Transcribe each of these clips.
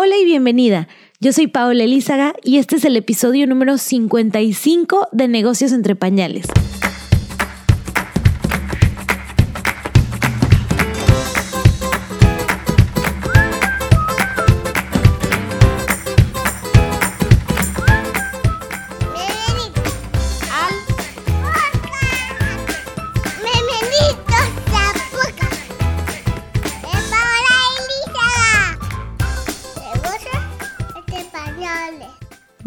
Hola y bienvenida. Yo soy Paola Elízaga y este es el episodio número 55 de Negocios entre Pañales.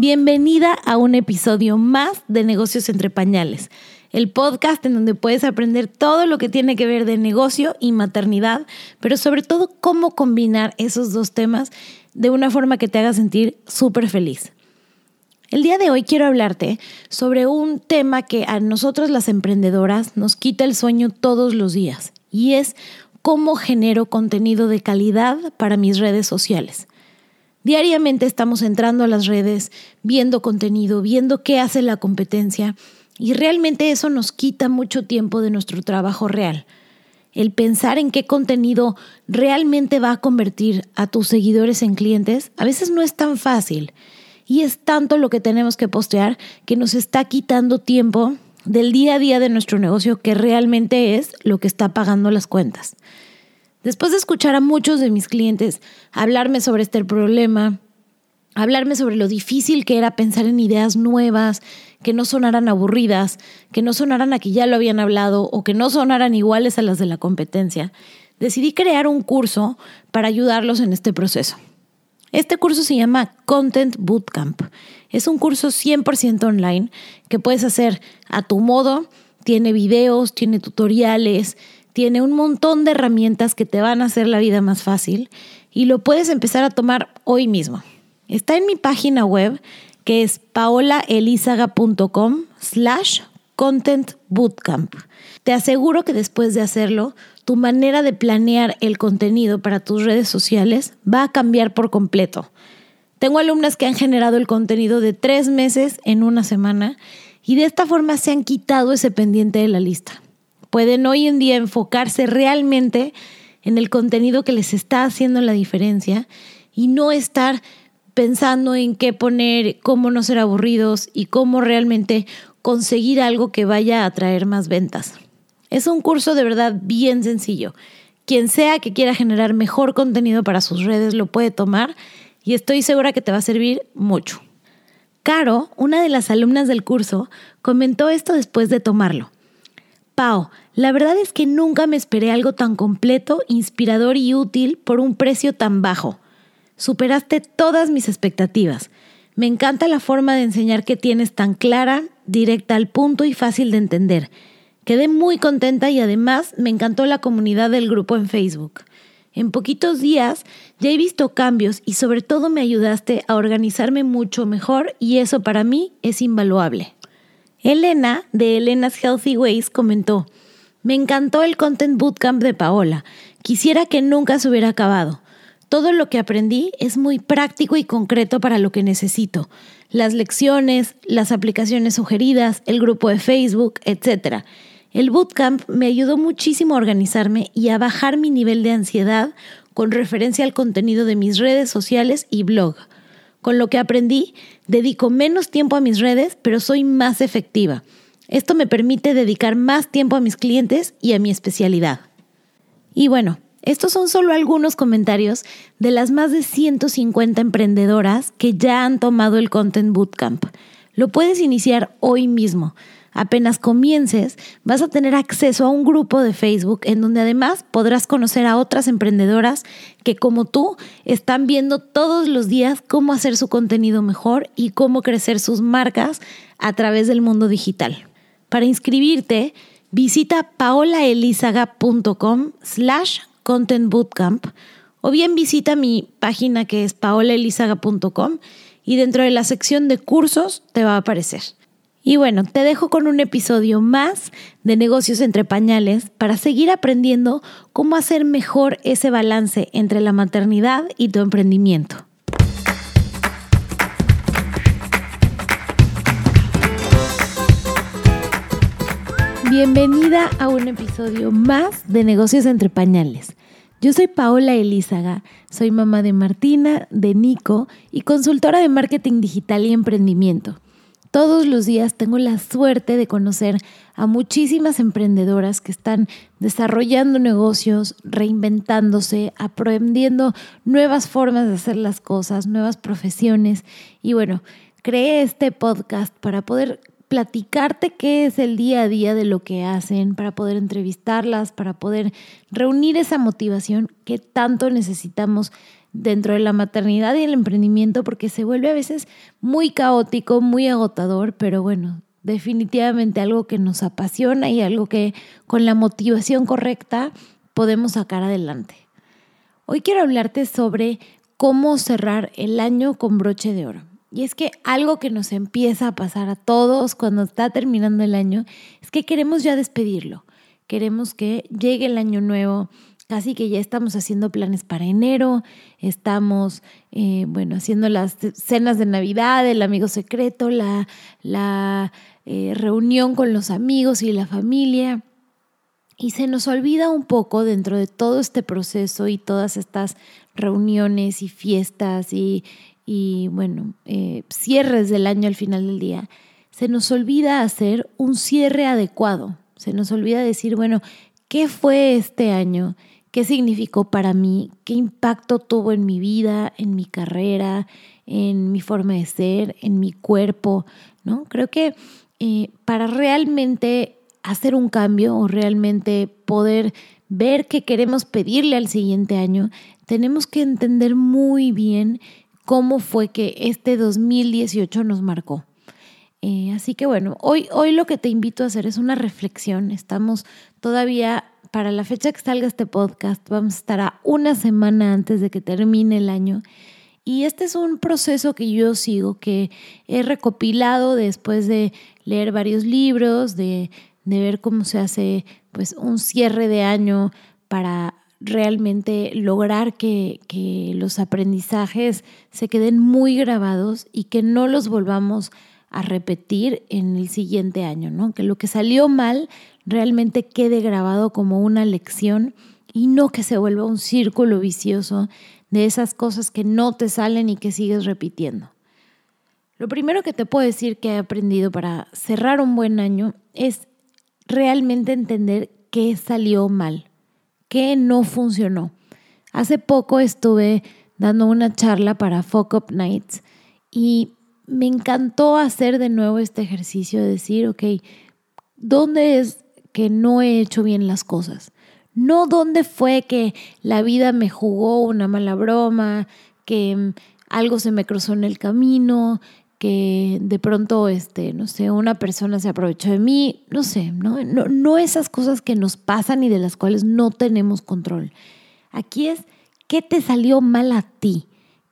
Bienvenida a un episodio más de Negocios entre Pañales, el podcast en donde puedes aprender todo lo que tiene que ver de negocio y maternidad, pero sobre todo cómo combinar esos dos temas de una forma que te haga sentir súper feliz. El día de hoy quiero hablarte sobre un tema que a nosotros las emprendedoras nos quita el sueño todos los días y es cómo genero contenido de calidad para mis redes sociales. Diariamente estamos entrando a las redes, viendo contenido, viendo qué hace la competencia y realmente eso nos quita mucho tiempo de nuestro trabajo real. El pensar en qué contenido realmente va a convertir a tus seguidores en clientes a veces no es tan fácil y es tanto lo que tenemos que postear que nos está quitando tiempo del día a día de nuestro negocio que realmente es lo que está pagando las cuentas. Después de escuchar a muchos de mis clientes hablarme sobre este problema, hablarme sobre lo difícil que era pensar en ideas nuevas, que no sonaran aburridas, que no sonaran a que ya lo habían hablado o que no sonaran iguales a las de la competencia, decidí crear un curso para ayudarlos en este proceso. Este curso se llama Content Bootcamp. Es un curso 100% online que puedes hacer a tu modo. Tiene videos, tiene tutoriales, tiene un montón de herramientas que te van a hacer la vida más fácil y lo puedes empezar a tomar hoy mismo. Está en mi página web que es paolaelizaga.com slash content bootcamp. Te aseguro que después de hacerlo, tu manera de planear el contenido para tus redes sociales va a cambiar por completo. Tengo alumnas que han generado el contenido de tres meses en una semana y de esta forma se han quitado ese pendiente de la lista pueden hoy en día enfocarse realmente en el contenido que les está haciendo la diferencia y no estar pensando en qué poner, cómo no ser aburridos y cómo realmente conseguir algo que vaya a traer más ventas. Es un curso de verdad bien sencillo. Quien sea que quiera generar mejor contenido para sus redes lo puede tomar y estoy segura que te va a servir mucho. Caro, una de las alumnas del curso, comentó esto después de tomarlo. Pau, la verdad es que nunca me esperé algo tan completo, inspirador y útil por un precio tan bajo. Superaste todas mis expectativas. Me encanta la forma de enseñar que tienes tan clara, directa al punto y fácil de entender. Quedé muy contenta y además me encantó la comunidad del grupo en Facebook. En poquitos días ya he visto cambios y sobre todo me ayudaste a organizarme mucho mejor y eso para mí es invaluable. Elena, de Elena's Healthy Ways, comentó, me encantó el Content Bootcamp de Paola. Quisiera que nunca se hubiera acabado. Todo lo que aprendí es muy práctico y concreto para lo que necesito. Las lecciones, las aplicaciones sugeridas, el grupo de Facebook, etc. El bootcamp me ayudó muchísimo a organizarme y a bajar mi nivel de ansiedad con referencia al contenido de mis redes sociales y blog. Con lo que aprendí, dedico menos tiempo a mis redes, pero soy más efectiva. Esto me permite dedicar más tiempo a mis clientes y a mi especialidad. Y bueno, estos son solo algunos comentarios de las más de 150 emprendedoras que ya han tomado el Content Bootcamp. Lo puedes iniciar hoy mismo. Apenas comiences, vas a tener acceso a un grupo de Facebook en donde además podrás conocer a otras emprendedoras que como tú están viendo todos los días cómo hacer su contenido mejor y cómo crecer sus marcas a través del mundo digital. Para inscribirte, visita paolaelizaga.com slash content bootcamp o bien visita mi página que es paolaelizaga.com y dentro de la sección de cursos te va a aparecer. Y bueno, te dejo con un episodio más de negocios entre pañales para seguir aprendiendo cómo hacer mejor ese balance entre la maternidad y tu emprendimiento. Bienvenida a un episodio más de negocios entre pañales. Yo soy Paola Elízaga, soy mamá de Martina, de Nico y consultora de marketing digital y emprendimiento. Todos los días tengo la suerte de conocer a muchísimas emprendedoras que están desarrollando negocios, reinventándose, aprendiendo nuevas formas de hacer las cosas, nuevas profesiones. Y bueno, creé este podcast para poder platicarte qué es el día a día de lo que hacen, para poder entrevistarlas, para poder reunir esa motivación que tanto necesitamos dentro de la maternidad y el emprendimiento, porque se vuelve a veces muy caótico, muy agotador, pero bueno, definitivamente algo que nos apasiona y algo que con la motivación correcta podemos sacar adelante. Hoy quiero hablarte sobre cómo cerrar el año con broche de oro. Y es que algo que nos empieza a pasar a todos cuando está terminando el año es que queremos ya despedirlo. Queremos que llegue el año nuevo, casi que ya estamos haciendo planes para enero, estamos, eh, bueno, haciendo las cenas de Navidad, el amigo secreto, la, la eh, reunión con los amigos y la familia. Y se nos olvida un poco dentro de todo este proceso y todas estas reuniones y fiestas y, y bueno, eh, cierres del año al final del día, se nos olvida hacer un cierre adecuado. Se nos olvida decir, bueno, ¿qué fue este año? ¿Qué significó para mí? ¿Qué impacto tuvo en mi vida, en mi carrera, en mi forma de ser, en mi cuerpo? ¿no? Creo que eh, para realmente hacer un cambio o realmente poder ver qué queremos pedirle al siguiente año, tenemos que entender muy bien cómo fue que este 2018 nos marcó. Eh, así que bueno, hoy, hoy lo que te invito a hacer es una reflexión. Estamos todavía, para la fecha que salga este podcast, vamos a estar a una semana antes de que termine el año. Y este es un proceso que yo sigo, que he recopilado después de leer varios libros, de, de ver cómo se hace pues un cierre de año para realmente lograr que, los aprendizajes se queden muy grabados y que no los volvamos a repetir en el siguiente año, ¿no? Que lo que salió mal realmente quede grabado como una lección y no que se vuelva un círculo vicioso de esas cosas que no te salen y que sigues repitiendo. Lo primero que te puedo decir que he aprendido para cerrar un buen año es realmente entender qué salió mal qué no funcionó. Hace poco estuve dando una charla para Fuck Up Nights y me encantó hacer de nuevo este ejercicio de decir, ok, ¿dónde es que no he hecho bien las cosas? No dónde fue que la vida me jugó una mala broma, que algo se me cruzó en el camino, que de pronto, este, no sé, una persona se aprovechó de mí, no sé, ¿no? No, no esas cosas que nos pasan y de las cuales no tenemos control. Aquí es, ¿qué te salió mal a ti?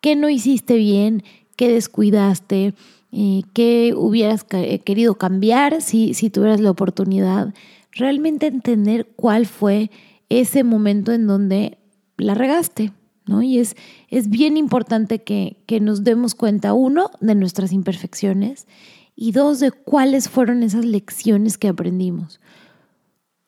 ¿Qué no hiciste bien? ¿Qué descuidaste? Eh, ¿Qué hubieras eh, querido cambiar si, si tuvieras la oportunidad? Realmente entender cuál fue ese momento en donde la regaste, ¿no? Y es, es bien importante que, que nos demos cuenta, uno, de nuestras imperfecciones y dos, de cuáles fueron esas lecciones que aprendimos.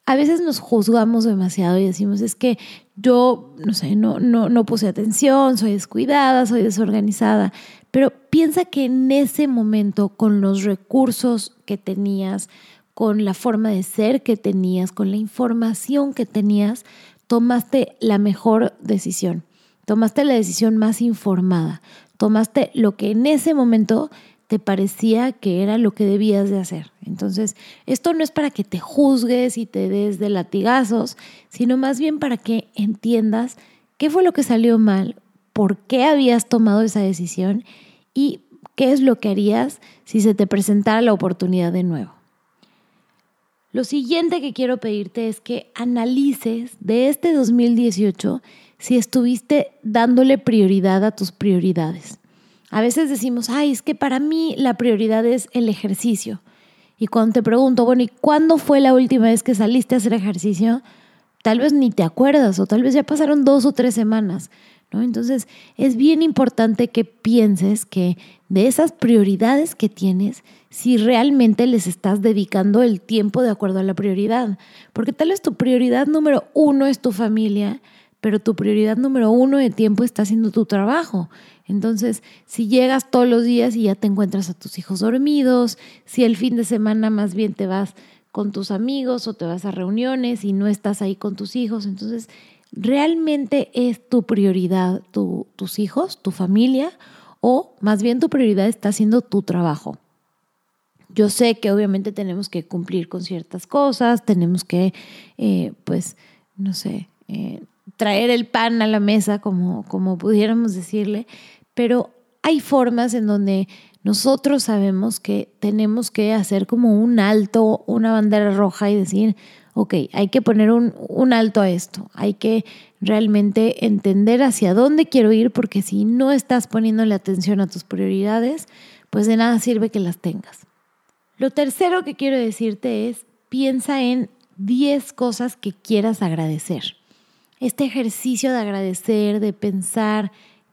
A veces nos juzgamos demasiado y decimos, es que yo, no sé, no, no, no puse atención, soy descuidada, soy desorganizada, pero piensa que en ese momento, con los recursos que tenías, con la forma de ser que tenías, con la información que tenías, tomaste la mejor decisión. Tomaste la decisión más informada. Tomaste lo que en ese momento te parecía que era lo que debías de hacer. Entonces, esto no es para que te juzgues y te des de latigazos, sino más bien para que entiendas qué fue lo que salió mal, por qué habías tomado esa decisión y qué es lo que harías si se te presentara la oportunidad de nuevo. Lo siguiente que quiero pedirte es que analices de este 2018 si estuviste dándole prioridad a tus prioridades. A veces decimos, ay, es que para mí la prioridad es el ejercicio. Y cuando te pregunto, bueno, ¿y cuándo fue la última vez que saliste a hacer ejercicio? Tal vez ni te acuerdas o tal vez ya pasaron dos o tres semanas. ¿no? Entonces, es bien importante que pienses que de esas prioridades que tienes, si realmente les estás dedicando el tiempo de acuerdo a la prioridad. Porque tal vez tu prioridad número uno es tu familia, pero tu prioridad número uno de tiempo está haciendo tu trabajo. Entonces, si llegas todos los días y ya te encuentras a tus hijos dormidos, si el fin de semana más bien te vas con tus amigos o te vas a reuniones y no estás ahí con tus hijos, entonces, ¿realmente es tu prioridad tus hijos, tu familia? O más bien tu prioridad está haciendo tu trabajo. Yo sé que obviamente tenemos que cumplir con ciertas cosas, tenemos que, eh, pues, no sé, eh, traer el pan a la mesa, como, como pudiéramos decirle, pero hay formas en donde nosotros sabemos que tenemos que hacer como un alto, una bandera roja y decir, ok, hay que poner un, un, alto a esto, hay que realmente entender hacia dónde quiero ir, porque si no estás poniéndole atención a tus prioridades, pues de nada sirve que las tengas. Lo tercero que quiero decirte es, piensa en 10 cosas que quieras agradecer. Este ejercicio de agradecer, de pensar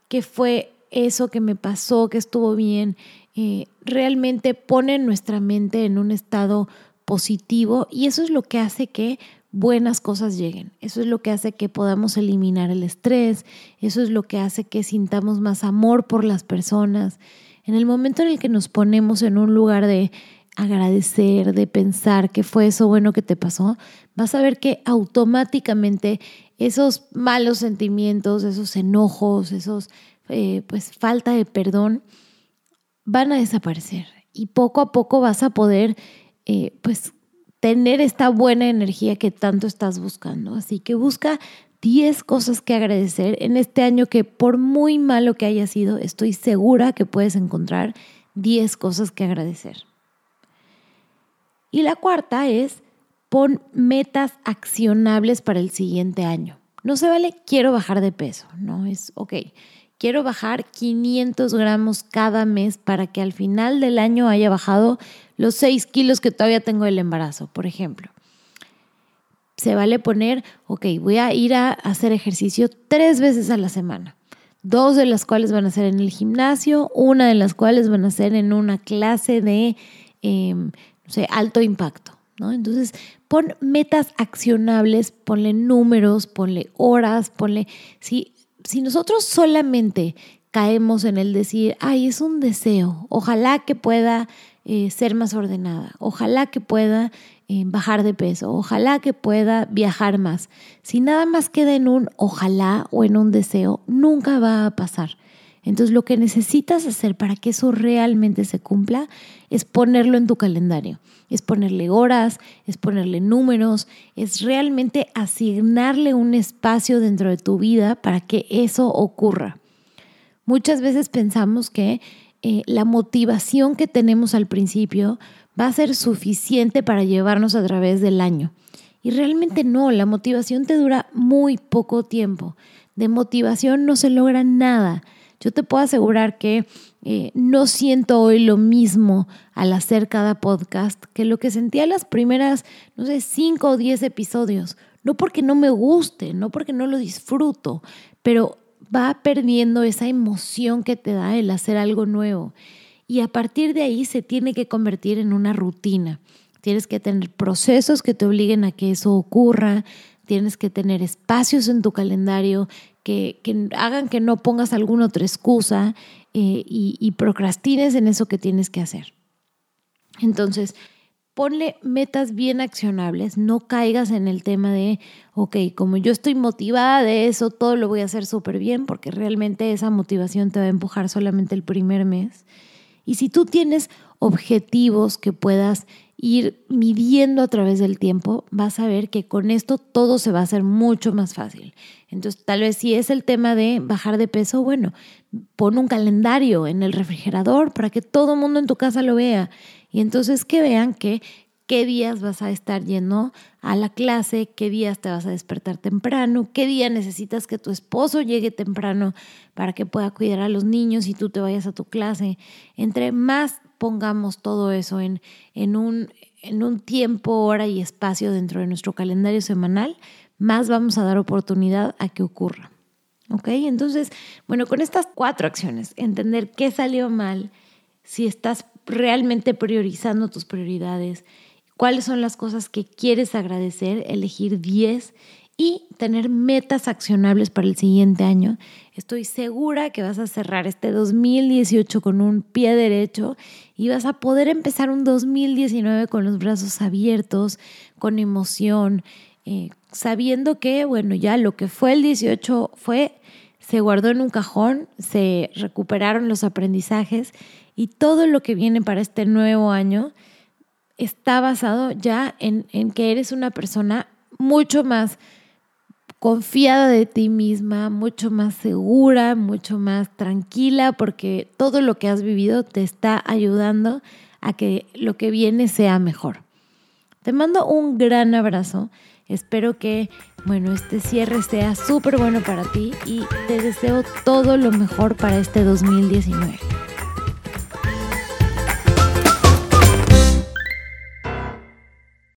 qué fue eso que me pasó, que estuvo bien, eh, realmente pone nuestra mente en un estado positivo y eso es lo que hace que buenas cosas lleguen. Eso es lo que hace que podamos eliminar el estrés, eso es lo que hace que sintamos más amor por las personas. En el momento en el que nos ponemos en un lugar de agradecer, de pensar que fue eso bueno que te pasó, vas a ver que automáticamente esos malos sentimientos, esos enojos, esos eh, pues falta de perdón van a desaparecer y poco a poco vas a poder eh, pues tener esta buena energía que tanto estás buscando. Así que busca 10 cosas que agradecer en este año que por muy malo que haya sido, estoy segura que puedes encontrar 10 cosas que agradecer. Y la cuarta es pon metas accionables para el siguiente año. No se vale quiero bajar de peso, no es, ok, quiero bajar 500 gramos cada mes para que al final del año haya bajado los 6 kilos que todavía tengo del embarazo, por ejemplo. Se vale poner, ok, voy a ir a hacer ejercicio tres veces a la semana, dos de las cuales van a ser en el gimnasio, una de las cuales van a ser en una clase de em, alto impacto. ¿no? Entonces, pon metas accionables, ponle números, ponle horas, ponle... Si, si nosotros solamente caemos en el decir, ay, es un deseo, ojalá que pueda eh, ser más ordenada, ojalá que pueda eh, bajar de peso, ojalá que pueda viajar más. Si nada más queda en un ojalá o en un deseo, nunca va a pasar. Entonces lo que necesitas hacer para que eso realmente se cumpla es ponerlo en tu calendario, es ponerle horas, es ponerle números, es realmente asignarle un espacio dentro de tu vida para que eso ocurra. Muchas veces pensamos que eh, la motivación que tenemos al principio va a ser suficiente para llevarnos a través del año. Y realmente no, la motivación te dura muy poco tiempo. De motivación no se logra nada. Yo te puedo asegurar que eh, no siento hoy lo mismo al hacer cada podcast que lo que sentía las primeras, no sé, cinco o diez episodios. No porque no me guste, no porque no lo disfruto, pero va perdiendo esa emoción que te da el hacer algo nuevo. Y a partir de ahí se tiene que convertir en una rutina. Tienes que tener procesos que te obliguen a que eso ocurra, tienes que tener espacios en tu calendario que, hagan que no pongas alguna otra excusa eh, y, y procrastines en eso que tienes que hacer. Entonces, ponle metas bien accionables, no caigas en el tema de, ok, como yo estoy motivada de eso, todo lo voy a hacer súper bien, porque realmente esa motivación te va a empujar solamente el primer mes. Y si tú tienes objetivos que puedas ir midiendo a través del tiempo, vas a ver que con esto todo se va a hacer mucho más fácil. Entonces, tal vez si es el tema de bajar de peso, bueno, pon un calendario en el refrigerador para que todo el mundo en tu casa lo vea. Y entonces que vean que qué días vas a estar yendo a la clase, qué días te vas a despertar temprano, qué día necesitas que tu esposo llegue temprano para que pueda cuidar a los niños y tú te vayas a tu clase. Entre más pongamos todo eso en, en, un, en un tiempo, hora y espacio dentro de nuestro calendario semanal, más vamos a dar oportunidad a que ocurra. ¿Ok? Entonces, bueno, con estas cuatro acciones, entender qué salió mal, si estás realmente priorizando tus prioridades, cuáles son las cosas que quieres agradecer, elegir 10 y tener metas accionables para el siguiente año. Estoy segura que vas a cerrar este 2018 con un pie derecho y vas a poder empezar un 2019 con los brazos abiertos, con emoción, eh, sabiendo que, bueno, ya lo que fue el 18 fue, se guardó en un cajón, se recuperaron los aprendizajes y todo lo que viene para este nuevo año está basado ya en, en que eres una persona mucho más confiada de ti misma, mucho más segura, mucho más tranquila, porque todo lo que has vivido te está ayudando a que lo que viene sea mejor. Te mando un gran abrazo. Espero que, bueno, este cierre sea súper bueno para ti y te deseo todo lo mejor para este 2019.